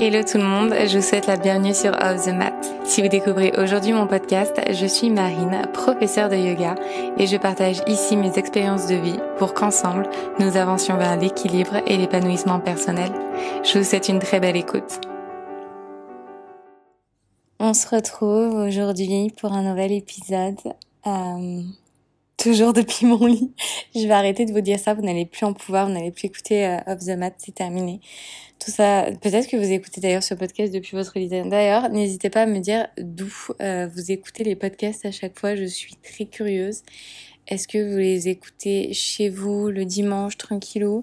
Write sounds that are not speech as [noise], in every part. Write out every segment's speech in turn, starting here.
Hello tout le monde, je vous souhaite la bienvenue sur Off the Mat. Si vous découvrez aujourd'hui mon podcast, je suis Marine, professeure de yoga, et je partage ici mes expériences de vie pour qu'ensemble, nous avancions vers l'équilibre et l'épanouissement personnel. Je vous souhaite une très belle écoute. On se retrouve aujourd'hui pour un nouvel épisode. Euh, toujours depuis mon lit. Je vais arrêter de vous dire ça, vous n'allez plus en pouvoir, vous n'allez plus écouter euh, Off the Mat, c'est terminé. Tout ça, peut-être que vous écoutez d'ailleurs ce podcast depuis votre lit. D'ailleurs, n'hésitez pas à me dire d'où euh, vous écoutez les podcasts à chaque fois, je suis très curieuse. Est-ce que vous les écoutez chez vous le dimanche tranquillou?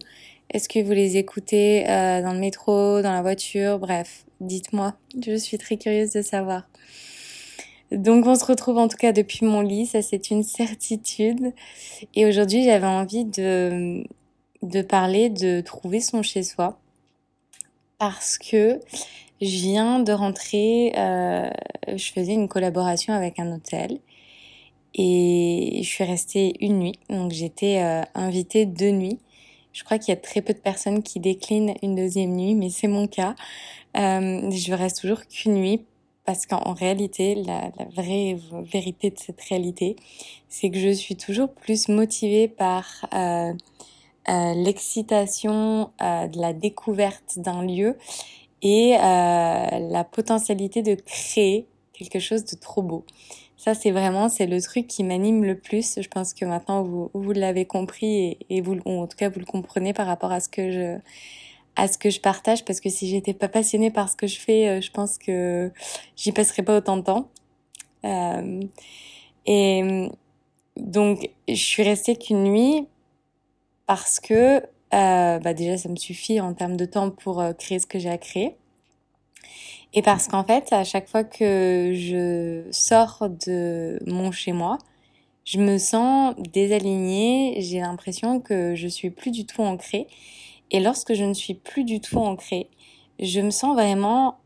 Est-ce que vous les écoutez euh, dans le métro, dans la voiture? Bref, dites-moi, je suis très curieuse de savoir. Donc on se retrouve en tout cas depuis mon lit, ça c'est une certitude. Et aujourd'hui j'avais envie de, de parler de trouver son chez-soi parce que je viens de rentrer, euh, je faisais une collaboration avec un hôtel et je suis restée une nuit, donc j'étais euh, invitée deux nuits. Je crois qu'il y a très peu de personnes qui déclinent une deuxième nuit, mais c'est mon cas. Euh, je reste toujours qu'une nuit parce qu'en réalité, la, vraie vérité de cette réalité, c'est que je suis toujours plus motivée par euh, euh, l'excitation euh, de la découverte d'un lieu et la potentialité de créer quelque chose de trop beau. Ça, c'est vraiment, c'est le truc qui m'anime le plus. Je pense que maintenant, vous, vous l'avez compris et, et vous, ou en tout cas, vous le comprenez par rapport à ce que je, à ce que je partage parce que si j'étais pas passionnée par ce que je fais, euh, je pense que j'y passerais pas autant de temps. Euh, et donc, je suis restée qu'une nuit parce que euh, bah déjà, ça me suffit en termes de temps pour créer ce que j'ai à créer. Et parce qu'en fait, à chaque fois que je sors de mon chez moi, je me sens désalignée, j'ai l'impression que je suis plus du tout ancrée et lorsque je ne suis plus du tout ancrée, je me sens vraiment,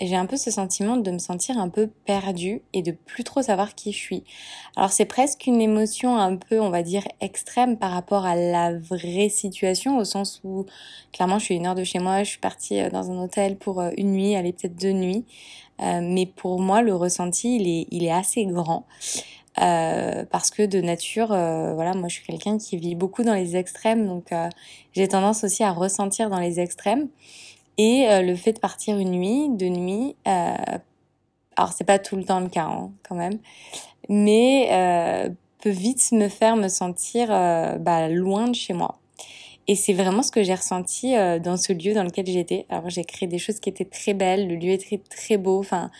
j'ai un peu ce sentiment de me sentir un peu perdue et de plus trop savoir qui je suis. Alors c'est presque une émotion un peu, on va dire, extrême par rapport à la vraie situation, au sens où clairement je suis une heure de chez moi, je suis partie euh, dans un hôtel pour euh, une nuit, aller peut-être deux nuits. Euh, mais pour moi, le ressenti, il est assez grand. Euh, parce que de nature, euh, voilà, moi je suis quelqu'un qui vit beaucoup dans les extrêmes, donc euh, j'ai tendance aussi à ressentir dans les extrêmes. Et le fait de partir une nuit, deux nuits, alors c'est pas tout le temps le cas hein, quand même, mais peut vite me faire me sentir bah, loin de chez moi. Et c'est vraiment ce que j'ai ressenti dans ce lieu dans lequel j'étais. Alors j'ai créé des choses qui étaient très belles, le lieu était très beau, enfin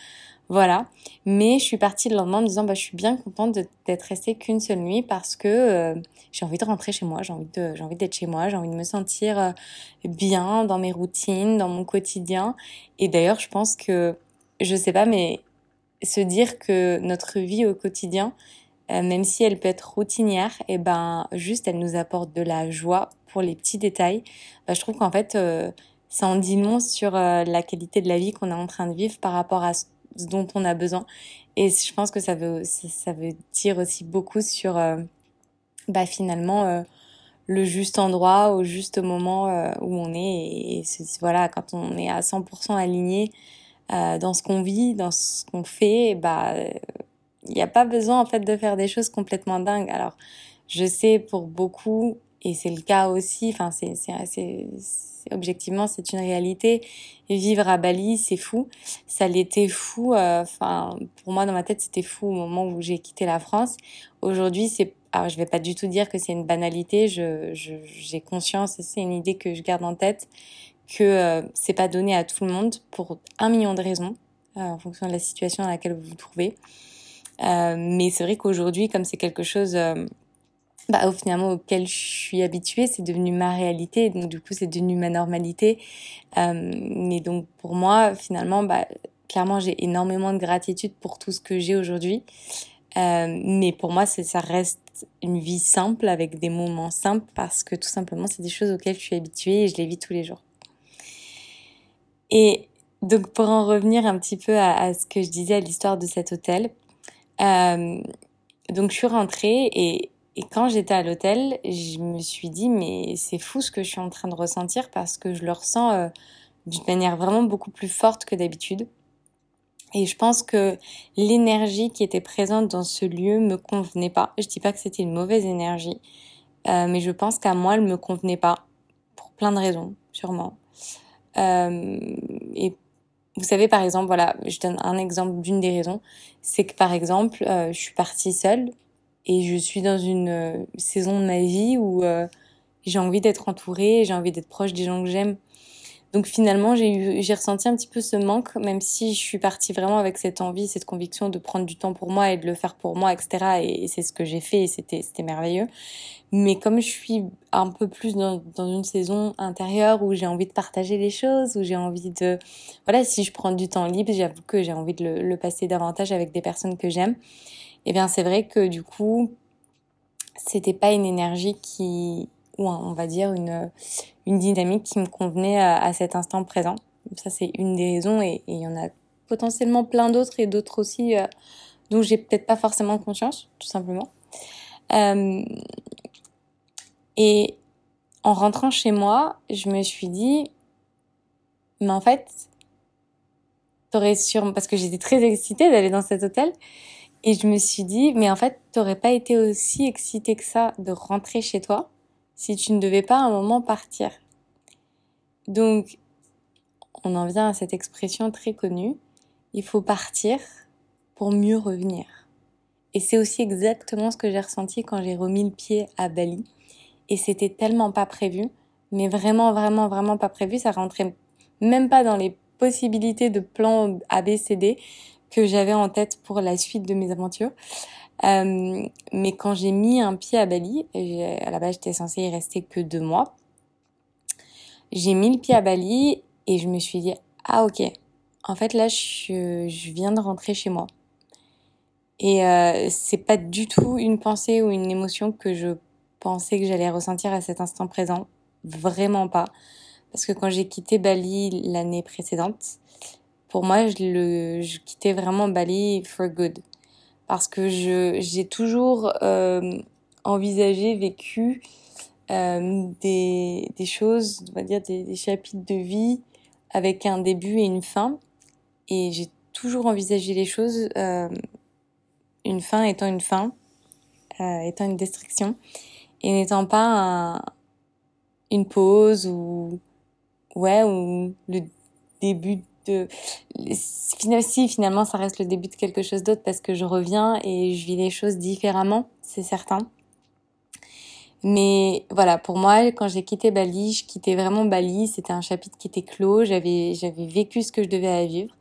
voilà. Mais je suis partie le lendemain en me disant, bah, je suis bien contente d'être restée qu'une seule nuit parce que euh, j'ai envie de rentrer chez moi, j'ai envie d'être chez moi, j'ai envie de me sentir euh, bien dans mes routines, dans mon quotidien. Et d'ailleurs, je pense que, je sais pas, mais se dire que notre vie au quotidien, euh, même si elle peut être routinière, et eh ben, juste, elle nous apporte de la joie pour les petits détails. Bah, je trouve qu'en fait, ça en dit long sur la qualité de la vie qu'on est en train de vivre par rapport à dont on a besoin. Et je pense que ça veut, ça veut dire aussi beaucoup sur, euh, bah, finalement, euh, le juste endroit, au juste moment euh, où on est. Et, voilà, quand on est à 100% aligné dans ce qu'on vit, dans ce qu'on fait, bah, il n'y a pas besoin en fait de faire des choses complètement dingues. Alors, je sais pour beaucoup, et c'est le cas aussi, enfin, c'est, c'est, objectivement, c'est une réalité. Vivre à Bali, c'est fou. Ça l'était fou. Euh, enfin, pour moi, dans ma tête, c'était fou au moment où j'ai quitté la France. Aujourd'hui, c'est alors je vais pas du tout dire que c'est une banalité. Je j'ai conscience et c'est une idée que je garde en tête que euh, c'est pas donné à tout le monde pour un million de raisons euh, en fonction de la situation dans laquelle vous vous trouvez. Euh, mais c'est vrai qu'aujourd'hui, comme c'est quelque chose bah, finalement auquel je suis habituée, c'est devenu ma réalité, donc du coup c'est devenu ma normalité. Euh, mais donc pour moi, finalement, bah, clairement j'ai énormément de gratitude pour tout ce que j'ai aujourd'hui. Euh, mais pour moi, ça reste une vie simple avec des moments simples parce que tout simplement c'est des choses auxquelles je suis habituée et je les vis tous les jours. Et donc pour en revenir un petit peu à, ce que je disais à l'histoire de cet hôtel, euh, donc je suis rentrée et et quand j'étais à l'hôtel, je me suis dit, mais c'est fou ce que je suis en train de ressentir parce que je le ressens euh, d'une manière vraiment beaucoup plus forte que d'habitude. Et je pense que l'énergie qui était présente dans ce lieu me convenait pas. Je dis pas que c'était une mauvaise énergie, euh, mais je pense qu'à moi, elle me convenait pas pour plein de raisons, sûrement. Euh, et vous savez, par exemple, voilà, je donne un exemple d'une des raisons, c'est que par exemple, je suis partie seule et je suis dans une euh, saison de ma vie où euh, j'ai envie d'être entourée, j'ai envie d'être proche des gens que j'aime. Donc finalement, j'ai ressenti un petit peu ce manque, même si je suis partie vraiment avec cette envie, cette conviction de prendre du temps pour moi et de le faire pour moi, etc. Et, c'est ce que j'ai fait et c'était, c'était merveilleux. Mais comme je suis un peu plus dans, dans une saison intérieure où j'ai envie de partager les choses, où j'ai envie de, voilà, si je prends du temps libre, j'avoue que j'ai envie de le, le, passer davantage avec des personnes que j'aime. Et eh bien, c'est vrai que du coup, c'était pas une énergie qui, ou on va dire une, une dynamique qui me convenait à, cet instant présent. Ça, c'est une des raisons et, il y en a potentiellement plein d'autres et d'autres aussi euh, dont j'ai peut-être pas forcément conscience, tout simplement. Euh, et en rentrant chez moi, je me suis dit, mais en fait, t'aurais sûrement, parce que j'étais très excitée d'aller dans cet hôtel, et je me suis dit, mais en fait, t'aurais pas été aussi excitée que ça de rentrer chez toi si tu ne devais pas à un moment partir. Donc, on en vient à cette expression très connue, il faut partir pour mieux revenir. Et c'est aussi exactement ce que j'ai ressenti quand j'ai remis le pied à Bali. Et c'était tellement pas prévu, mais vraiment, vraiment, vraiment pas prévu. Ça rentrait même pas dans les possibilités de plan ABCD que j'avais en tête pour la suite de mes aventures. Euh, mais quand j'ai mis un pied à Bali, à la base j'étais censée y rester que deux mois, j'ai mis le pied à Bali et je me suis dit ah ok, en fait là je, je viens de rentrer chez moi. Et euh, c'est pas du tout une pensée ou une émotion que je pensais que j'allais ressentir à cet instant présent, vraiment pas. Parce que quand j'ai quitté Bali l'année précédente, pour moi, je, le, je quittais vraiment Bali for good parce que je j'ai toujours euh, envisagé, vécu euh, des, des choses, on va dire des, chapitres de vie avec un début et une fin. Et j'ai toujours envisagé les choses, euh, une fin étant une fin, euh, étant une destruction, et n'étant pas un, une pause ou ouais ou le début de si finalement ça reste le début de quelque chose d'autre parce que je reviens et je vis les choses différemment, c'est certain. Mais voilà, pour moi, quand j'ai quitté Bali, je quittais vraiment Bali. C'était un chapitre qui était clos. J'avais, j'avais vécu ce que je devais vivre.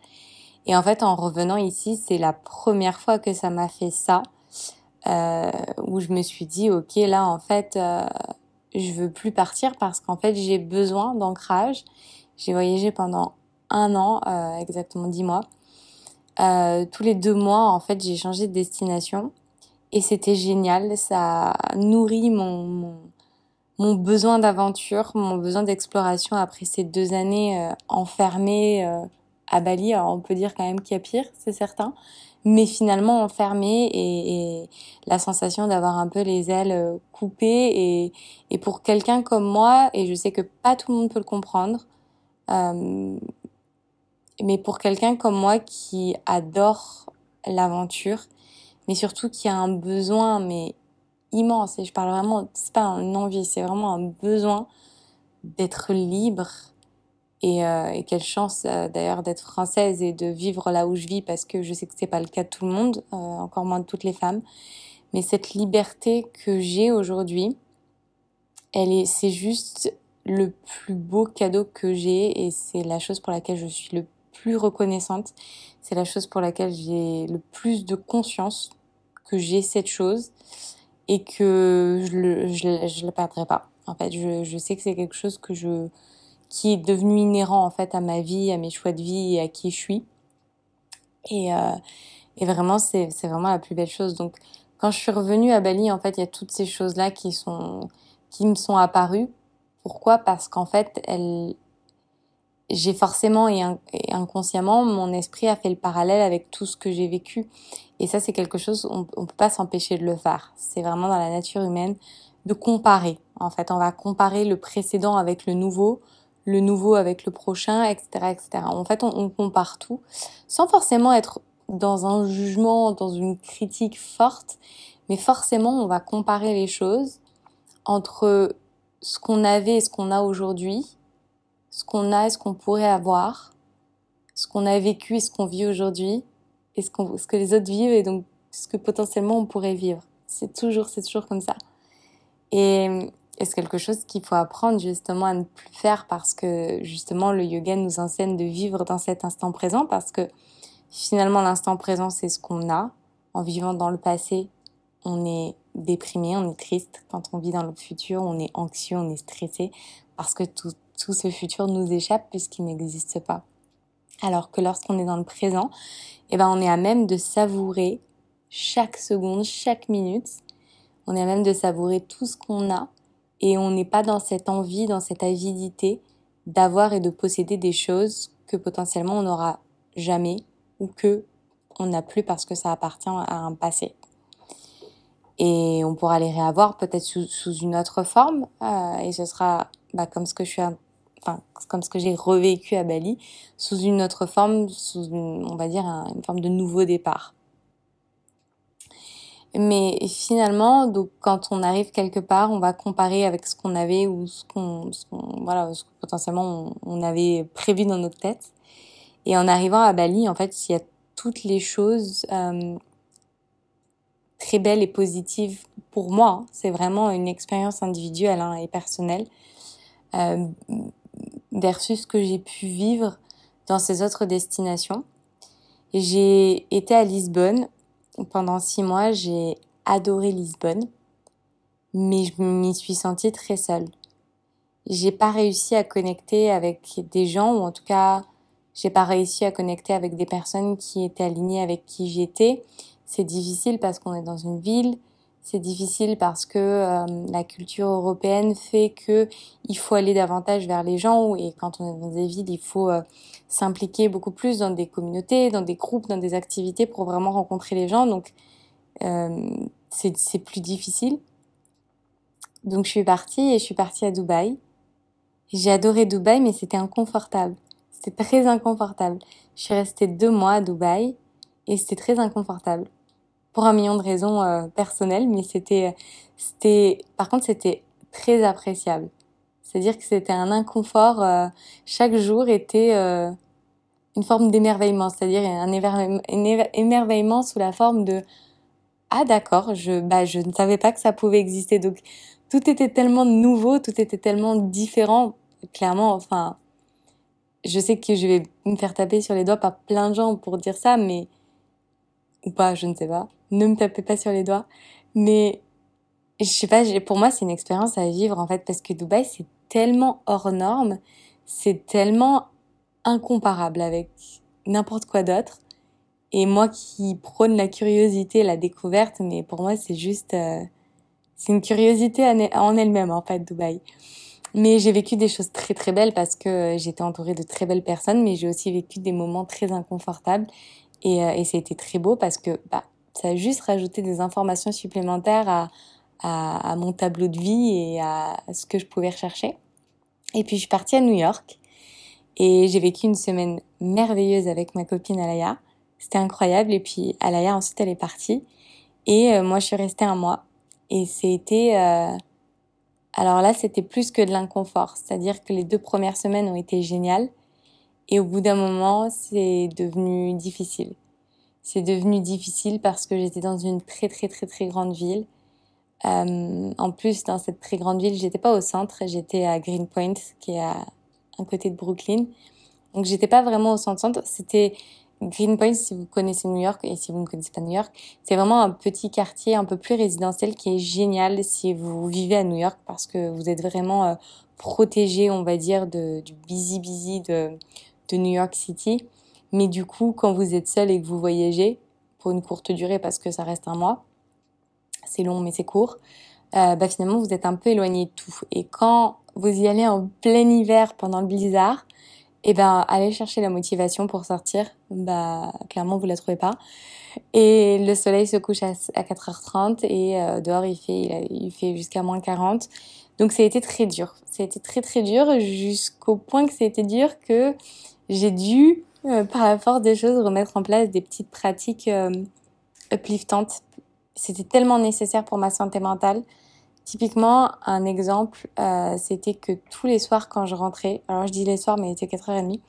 Et en fait, en revenant ici, c'est la première fois que ça m'a fait ça, euh, où je me suis dit, ok, là, en fait, euh, je veux plus partir parce qu'en fait, j'ai besoin d'ancrage. J'ai voyagé pendant un an, euh, exactement dix mois. Euh, tous les deux mois, en fait, j'ai changé de destination et c'était génial. Ça nourrit mon, mon, besoin d'aventure, mon besoin d'exploration après ces deux années euh, enfermées à Bali. Alors on peut dire quand même qu'il y a pire, c'est certain, mais finalement enfermée et, la sensation d'avoir un peu les ailes coupées et, et pour quelqu'un comme moi, et je sais que pas tout le monde peut le comprendre, mais pour quelqu'un comme moi qui adore l'aventure, mais surtout qui a un besoin mais immense et je parle vraiment c'est pas une envie c'est vraiment un besoin d'être libre et, euh, quelle chance euh, d'ailleurs d'être française et de vivre là où je vis parce que je sais que c'est pas le cas de tout le monde euh, encore moins de toutes les femmes. Mais cette liberté que j'ai aujourd'hui elle est c'est juste le plus beau cadeau que j'ai et c'est la chose pour laquelle je suis le plus reconnaissante. C'est la chose pour laquelle j'ai le plus de conscience que j'ai cette chose et que je je la perdrai pas. En fait, je, sais que c'est quelque chose que je, qui est devenu inhérent en fait à ma vie, à mes choix de vie et à qui je suis. Et, euh, et vraiment, c'est, c'est vraiment la plus belle chose. Donc, quand je suis revenue à Bali, en fait, il y a toutes ces choses-là qui sont, qui me sont apparues. Pourquoi? Parce qu'en fait, elles, j'ai forcément et, inconsciemment, mon esprit a fait le parallèle avec tout ce que j'ai vécu. Et ça, c'est quelque chose, on, on peut pas s'empêcher de le faire. C'est vraiment dans la nature humaine de comparer. En fait, on va comparer le précédent avec le nouveau, le nouveau avec le prochain, etc., etc. En fait, on, on compare tout sans forcément être dans un jugement, dans une critique forte, mais forcément, on va comparer les choses entre ce qu'on avait et ce qu'on a aujourd'hui, ce qu'on a et ce qu'on pourrait avoir, ce qu'on a vécu et ce qu'on vit aujourd'hui, et ce, que les autres vivent et donc ce que potentiellement on pourrait vivre. C'est toujours, c'est toujours comme ça. Et, et c'est quelque chose qu'il faut apprendre justement à ne plus faire parce que justement le yoga nous enseigne de vivre dans cet instant présent parce que finalement l'instant présent c'est ce qu'on a. En vivant dans le passé, on est déprimé, on est triste. Quand on vit dans le futur, on est anxieux, on est stressé parce que tout, tout ce futur nous échappe puisqu'il n'existe pas. Alors que lorsqu'on est dans le présent, eh ben, on est à même de savourer chaque seconde, chaque minute. On est à même de savourer tout ce qu'on a et on n'est pas dans cette envie, dans cette avidité d'avoir et de posséder des choses que potentiellement on n'aura jamais ou que on n'a plus parce que ça appartient à un passé. Et on pourra les réavoir peut-être sous, une autre forme euh, et ce sera bah, comme ce que je suis comme ce que j'ai revécu à Bali sous une autre forme on va dire une forme de nouveau départ. Mais finalement donc quand on arrive quelque part on va comparer avec ce qu'on avait ou ce qu'on voilà ce que potentiellement on, on, avait prévu dans notre tête. Et en arrivant à Bali en fait il y a toutes les choses euh, très belles et positives pour moi. C'est vraiment une expérience individuelle hein, et personnelle. Euh, versus ce que j'ai pu vivre dans ces autres destinations. J'ai été à Lisbonne pendant six mois, j'ai adoré Lisbonne, mais je m'y suis sentie très seule. J'ai pas réussi à connecter avec des gens, ou en tout cas, j'ai pas réussi à connecter avec des personnes qui étaient alignées avec qui j'étais. C'est difficile parce qu'on est dans une ville, c'est difficile parce que euh, la culture européenne fait que il faut aller davantage vers les gens et quand on est dans des villes, il faut euh, s'impliquer beaucoup plus dans des communautés, dans des groupes, dans des activités pour vraiment rencontrer les gens. Donc euh, c'est plus difficile. Donc je suis partie et je suis partie à Dubaï. J'ai adoré Dubaï, mais c'était inconfortable. C'était très inconfortable. Je suis restée deux mois à Dubaï et c'était très inconfortable pour un million de raisons euh, personnelles, mais c'était, c'était, par contre, c'était très appréciable. C'est-à-dire que c'était un inconfort. Euh, chaque jour était euh, une forme d'émerveillement, c'est-à-dire un émerveillement sous la forme de ah d'accord, je bah je ne savais pas que ça pouvait exister. Donc tout était tellement nouveau, tout était tellement différent. Clairement, enfin, je sais que je vais me faire taper sur les doigts par plein de gens pour dire ça, mais ou pas, je ne sais pas ne me tapez pas sur les doigts. Mais je sais pas, pour moi, c'est une expérience à vivre en fait, parce que Dubaï, c'est tellement hors norme, c'est tellement incomparable avec n'importe quoi d'autre. Et moi qui prône la curiosité, la découverte, mais pour moi, c'est juste, euh, c'est une curiosité en elle-même en fait, Dubaï. Mais j'ai vécu des choses très très belles parce que j'étais entourée de très belles personnes, mais j'ai aussi vécu des moments très inconfortables. Et, euh, et été très beau parce que bah, ça a juste rajouté des informations supplémentaires à, mon tableau de vie et à ce que je pouvais rechercher. Et puis je suis partie à New York et j'ai vécu une semaine merveilleuse avec ma copine Alaya. C'était incroyable. Et puis Alaya ensuite elle est partie et euh, moi je suis restée un mois. Et c'était euh... alors là c'était plus que de l'inconfort, c'est-à-dire que les deux premières semaines ont été géniales et au bout d'un moment c'est devenu difficile c'est devenu difficile parce que j'étais dans une très très très très grande ville. Euh, en plus, dans cette très grande ville, j'étais pas au centre, j'étais à Greenpoint, qui est à un côté de Brooklyn. Donc j'étais pas vraiment au centre centre. C'était Greenpoint, si vous connaissez New York et si vous ne connaissez pas New York, c'est vraiment un petit quartier un peu plus résidentiel qui est génial si vous vivez à New York parce que vous êtes vraiment euh, protégé, on va dire, de, du busy busy de New York City. Mais du coup, quand vous êtes seul et que vous voyagez, pour une courte durée parce que ça reste un mois, c'est long mais c'est court, euh, bah finalement vous êtes un peu éloigné de tout. Et quand vous y allez en plein hiver pendant le blizzard, et eh ben allez chercher la motivation pour sortir, bah clairement vous la trouvez pas. Et le soleil se couche à, 4h30 et euh, dehors il fait il, fait jusqu'à moins 40. Donc ça a été très dur. Ça a été très très dur jusqu'au point que ça a été dur que j'ai dû, euh, par la force des choses, remettre en place des petites pratiques euh, upliftantes. C'était tellement nécessaire pour ma santé mentale. Typiquement, un exemple, euh, c'était que tous les soirs quand je rentrais, alors je dis les soirs mais il était 4h30,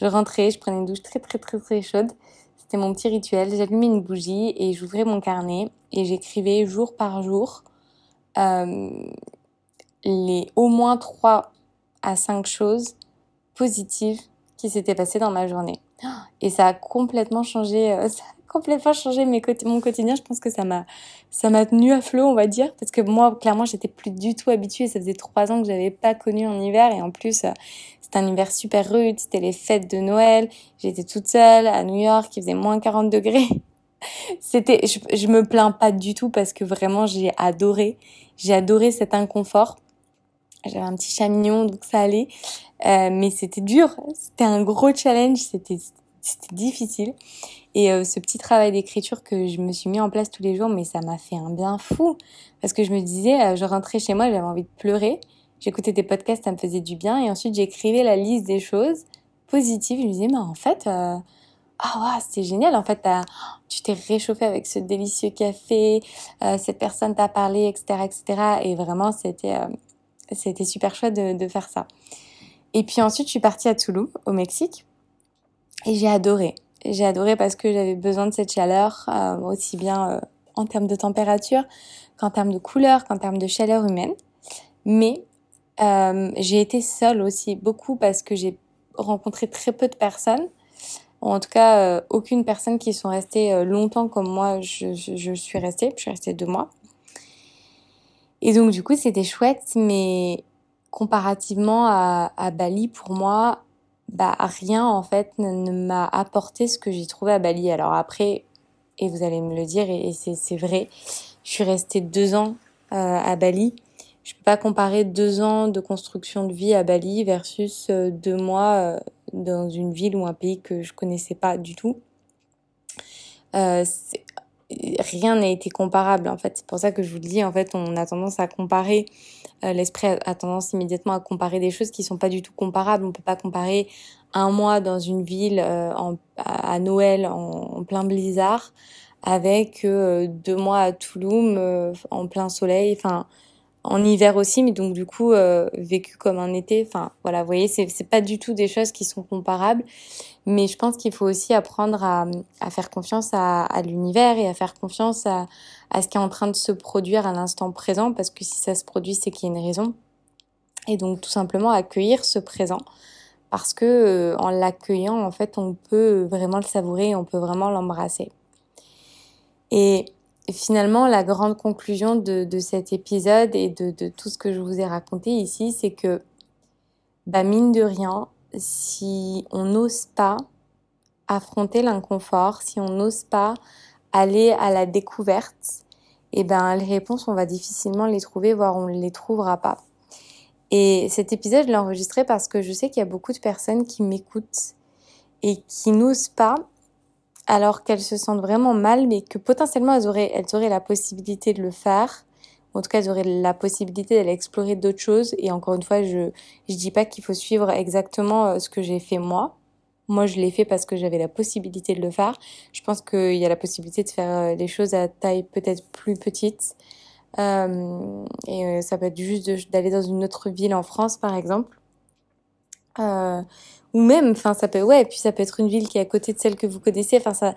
je rentrais, je prenais une douche très très très très chaude. C'était mon petit rituel. J'allumais une bougie et j'ouvrais mon carnet et j'écrivais jour par jour les au moins 3 à 5 choses positives qui s'étaient passées dans ma journée. Et ça a complètement changé, euh, [laughs] ça complètement changé mon quotidien. Je pense que ça m'a, ça m'a tenu à flot, on va dire, parce que moi, clairement, j'étais plus du tout habituée. Ça faisait trois ans que j'avais pas connu en hiver, et en plus, euh, c'était un hiver super rude. C'était les fêtes de Noël. J'étais toute seule à New York, il faisait moins 40 degrés. [laughs] C'était, je, je me plains pas du tout parce que vraiment, j'ai adoré. J'ai adoré cet inconfort. J'avais un petit chat mignon, donc ça allait. Euh, mais c'était dur. C'était un gros challenge. C'était, difficile. Et euh, ce petit travail d'écriture que je me suis mis en place tous les jours, mais ça m'a fait un bien fou. Parce que je me disais, euh, je rentrais chez moi, j'avais envie de pleurer. J'écoutais des podcasts, ça me faisait du bien. Et ensuite, j'écrivais la liste des choses positives. Je me disais, mais en fait, euh, ah ouais, c'était génial. En fait, tu t'es réchauffé avec ce délicieux café, cette personne t'a parlé, etc., etc. Et vraiment, c'était, c'était super chouette de, de faire ça. Et puis ensuite, je suis partie à Toulouse, au Mexique. Et j'ai adoré j'ai adoré parce que j'avais besoin de cette chaleur, euh, aussi bien euh, en termes de température qu'en termes de couleur, qu'en termes de chaleur humaine. Mais euh, j'ai été seule aussi beaucoup parce que j'ai rencontré très peu de personnes. En tout cas, aucune personne qui sont restées longtemps comme moi, je, je, je, suis restée. Je suis restée deux mois. Et donc, du coup, c'était chouette, mais comparativement à, Bali, pour moi, bah rien en fait ne, m'a apporté ce que j'ai trouvé à Bali. Alors après, et vous allez me le dire, et, c'est vrai, je suis restée deux ans euh, à Bali. Je peux pas comparer deux ans de construction de vie à Bali versus euh, deux mois euh, dans une ville ou un pays que je connaissais pas du tout. Rien n'a été comparable en fait. C'est pour ça que je vous le dis, en fait, on a tendance à comparer, euh, l'esprit a, tendance immédiatement à comparer des choses qui sont pas du tout comparables. On peut pas comparer un mois dans une ville euh, en, à Noël en, plein blizzard avec euh, deux mois à Toulouse en plein soleil. Enfin, en hiver aussi, mais donc du coup euh, vécu comme un été. Enfin voilà, vous voyez, c'est pas du tout des choses qui sont comparables, mais je pense qu'il faut aussi apprendre à, faire confiance à, l'univers et à faire confiance à, à ce qui est en train de se produire à l'instant présent, parce que si ça se produit, c'est qu'il y a une raison. Et donc tout simplement accueillir ce présent, parce que euh, en l'accueillant, en fait, on peut vraiment le savourer, on peut vraiment l'embrasser. Et finalement, la grande conclusion de, de cet épisode et de, tout ce que je vous ai raconté ici, c'est que, bah, mine de rien, si on n'ose pas affronter l'inconfort, si on n'ose pas aller à la découverte, eh ben les réponses, on va difficilement les trouver, voire on ne les trouvera pas. Et cet épisode, je l'ai enregistré parce que je sais qu'il y a beaucoup de personnes qui m'écoutent et qui n'osent pas alors qu'elles se sentent vraiment mal, mais que potentiellement elles auraient, la possibilité de le faire. En tout cas, elles auraient la possibilité d'aller explorer d'autres choses. Et encore une fois, je je dis pas qu'il faut suivre exactement euh, ce que j'ai fait moi. Moi, je l'ai fait parce que j'avais la possibilité de le faire. Je pense qu'il y a la possibilité de faire des euh, choses à taille peut-être plus petite. Euh, et ça peut être juste d'aller dans une autre ville en France, par exemple. Euh, ou même, enfin, ça peut, puis ça peut être une ville qui est à côté de celle que vous connaissez. Enfin,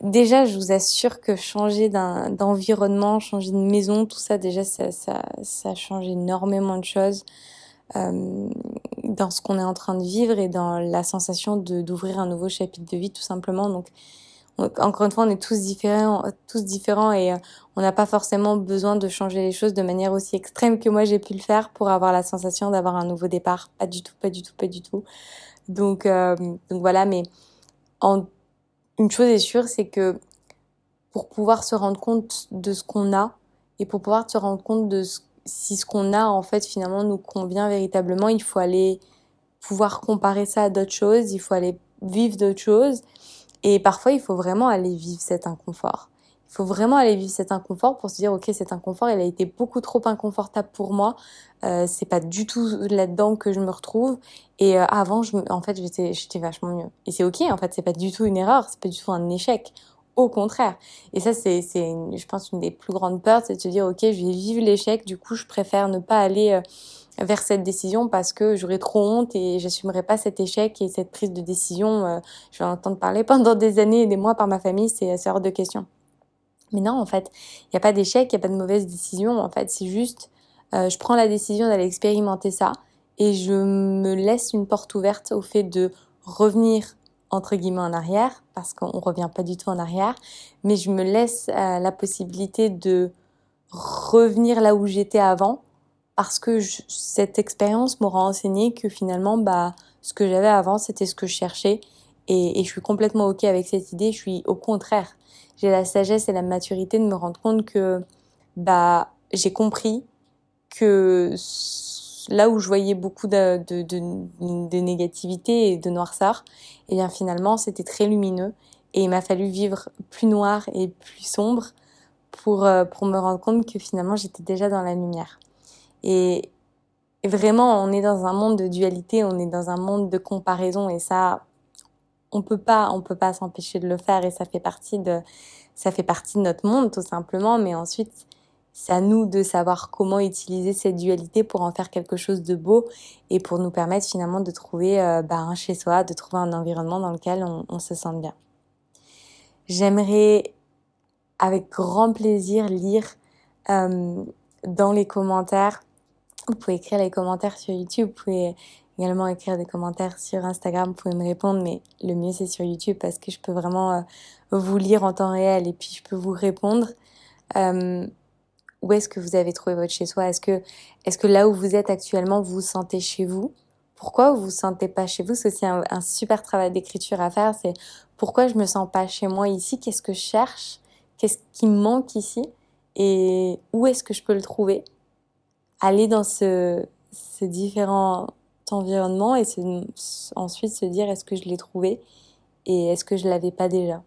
déjà, je vous assure que changer d'environnement, changer de maison, tout ça, déjà, ça, ça, ça change énormément de choses euh, dans ce qu'on est en train de vivre et dans la sensation de d'ouvrir un nouveau chapitre de vie, tout simplement. Donc, encore une fois, on est tous différents, tous différents et euh, on n'a pas forcément besoin de changer les choses de manière aussi extrême que moi j'ai pu le faire pour avoir la sensation d'avoir un nouveau départ. Pas du tout, pas du tout, pas du tout. Donc, euh, donc voilà, mais en, une chose est sûre, c'est que pour pouvoir se rendre compte de ce qu'on a et pour pouvoir se rendre compte de si ce qu'on a en fait finalement nous convient véritablement, il faut aller pouvoir comparer ça à d'autres choses, il faut aller vivre d'autres choses et parfois il faut vraiment aller vivre cet inconfort. Il faut vraiment aller vivre cet inconfort pour se dire ok cet inconfort il a été beaucoup trop inconfortable pour moi. Euh, c'est pas du tout là-dedans que je me retrouve. Et euh, avant je en fait j'étais j'étais vachement mieux. Et c'est ok en fait c'est pas du tout une erreur, c'est pas du tout un échec. Au contraire. Et ça, c'est, c'est, je pense, une des plus grandes peurs, c'est de se dire, OK, je vais vivre l'échec. Du coup, je préfère ne pas aller euh, vers cette décision parce que j'aurais trop honte et j'assumerai pas cet échec et cette prise de décision. Euh, je vais entendre parler [laughs] pendant des années et des mois par ma famille, c'est, hors de question. Mais non, en fait, il n'y a pas d'échec, il n'y a pas de mauvaise décision. En fait, c'est juste, euh, je prends la décision d'aller expérimenter ça et je me laisse une porte ouverte au fait de revenir entre guillemets en arrière parce qu'on revient pas du tout en arrière, mais je me laisse euh, la possibilité de revenir là où j'étais avant parce que cette expérience m'aura enseigné que finalement bah ce que j'avais avant c'était ce que je cherchais et, je suis complètement ok avec cette idée. Je suis au contraire, j'ai la sagesse et la maturité de me rendre compte que bah j'ai compris que là où je voyais beaucoup de, négativité et de noirceur, et eh bien finalement c'était très lumineux et il m'a fallu vivre plus noir et plus sombre pour, euh, pour me rendre compte que finalement j'étais déjà dans la lumière. Et, vraiment, on est dans un monde de dualité, on est dans un monde de comparaison et ça, on peut pas, on peut pas s'empêcher de le faire et ça fait partie de, ça fait partie de notre monde tout simplement. Mais ensuite, c'est à nous de savoir comment utiliser cette dualité pour en faire quelque chose de beau et pour nous permettre finalement de trouver euh, bah, un chez soi, de trouver un environnement dans lequel on, on se sente bien. J'aimerais avec grand plaisir lire euh, dans les commentaires. Vous pouvez écrire les commentaires sur YouTube, vous pouvez également écrire des commentaires sur Instagram, vous pouvez me répondre, mais le mieux c'est sur YouTube parce que je peux vraiment euh, vous lire en temps réel et puis je peux vous répondre. Euh, où est-ce que vous avez trouvé votre chez-soi Est-ce que, est-ce que là où vous êtes actuellement, vous vous sentez chez vous? Pourquoi vous vous sentez pas chez vous? C'est aussi un, un, super travail d'écriture à faire. C'est pourquoi je me sens pas chez moi ici? Qu'est-ce que je cherche? Qu'est-ce qui me manque ici? Et où est-ce que je peux le trouver? Aller dans ce, ces différents environnements et ensuite se dire est-ce que je l'ai trouvé et est-ce que je l'avais pas déjà?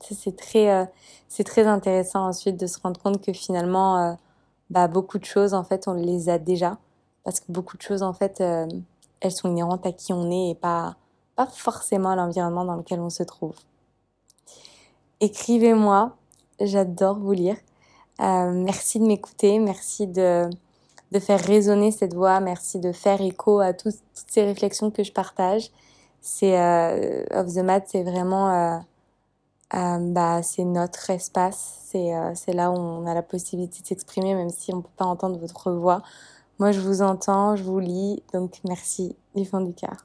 C'est très, euh, c'est très intéressant ensuite de se rendre compte que finalement, euh, bah, beaucoup de choses, en fait, on les a déjà. Parce que beaucoup de choses, en fait, euh, elles sont inhérentes à qui on est et pas, pas forcément à l'environnement dans lequel on se trouve. Écrivez-moi, j'adore vous lire. merci de m'écouter, merci de, de faire résonner cette voix, merci de faire écho à toutes ces réflexions que je partage. C'est Off the Mat, c'est vraiment euh, bah, c'est notre espace, c'est euh, c'est là où on a la possibilité de s'exprimer, même si on ne peut pas entendre votre voix. Moi, je vous entends, je vous lis, donc merci du fond du cœur.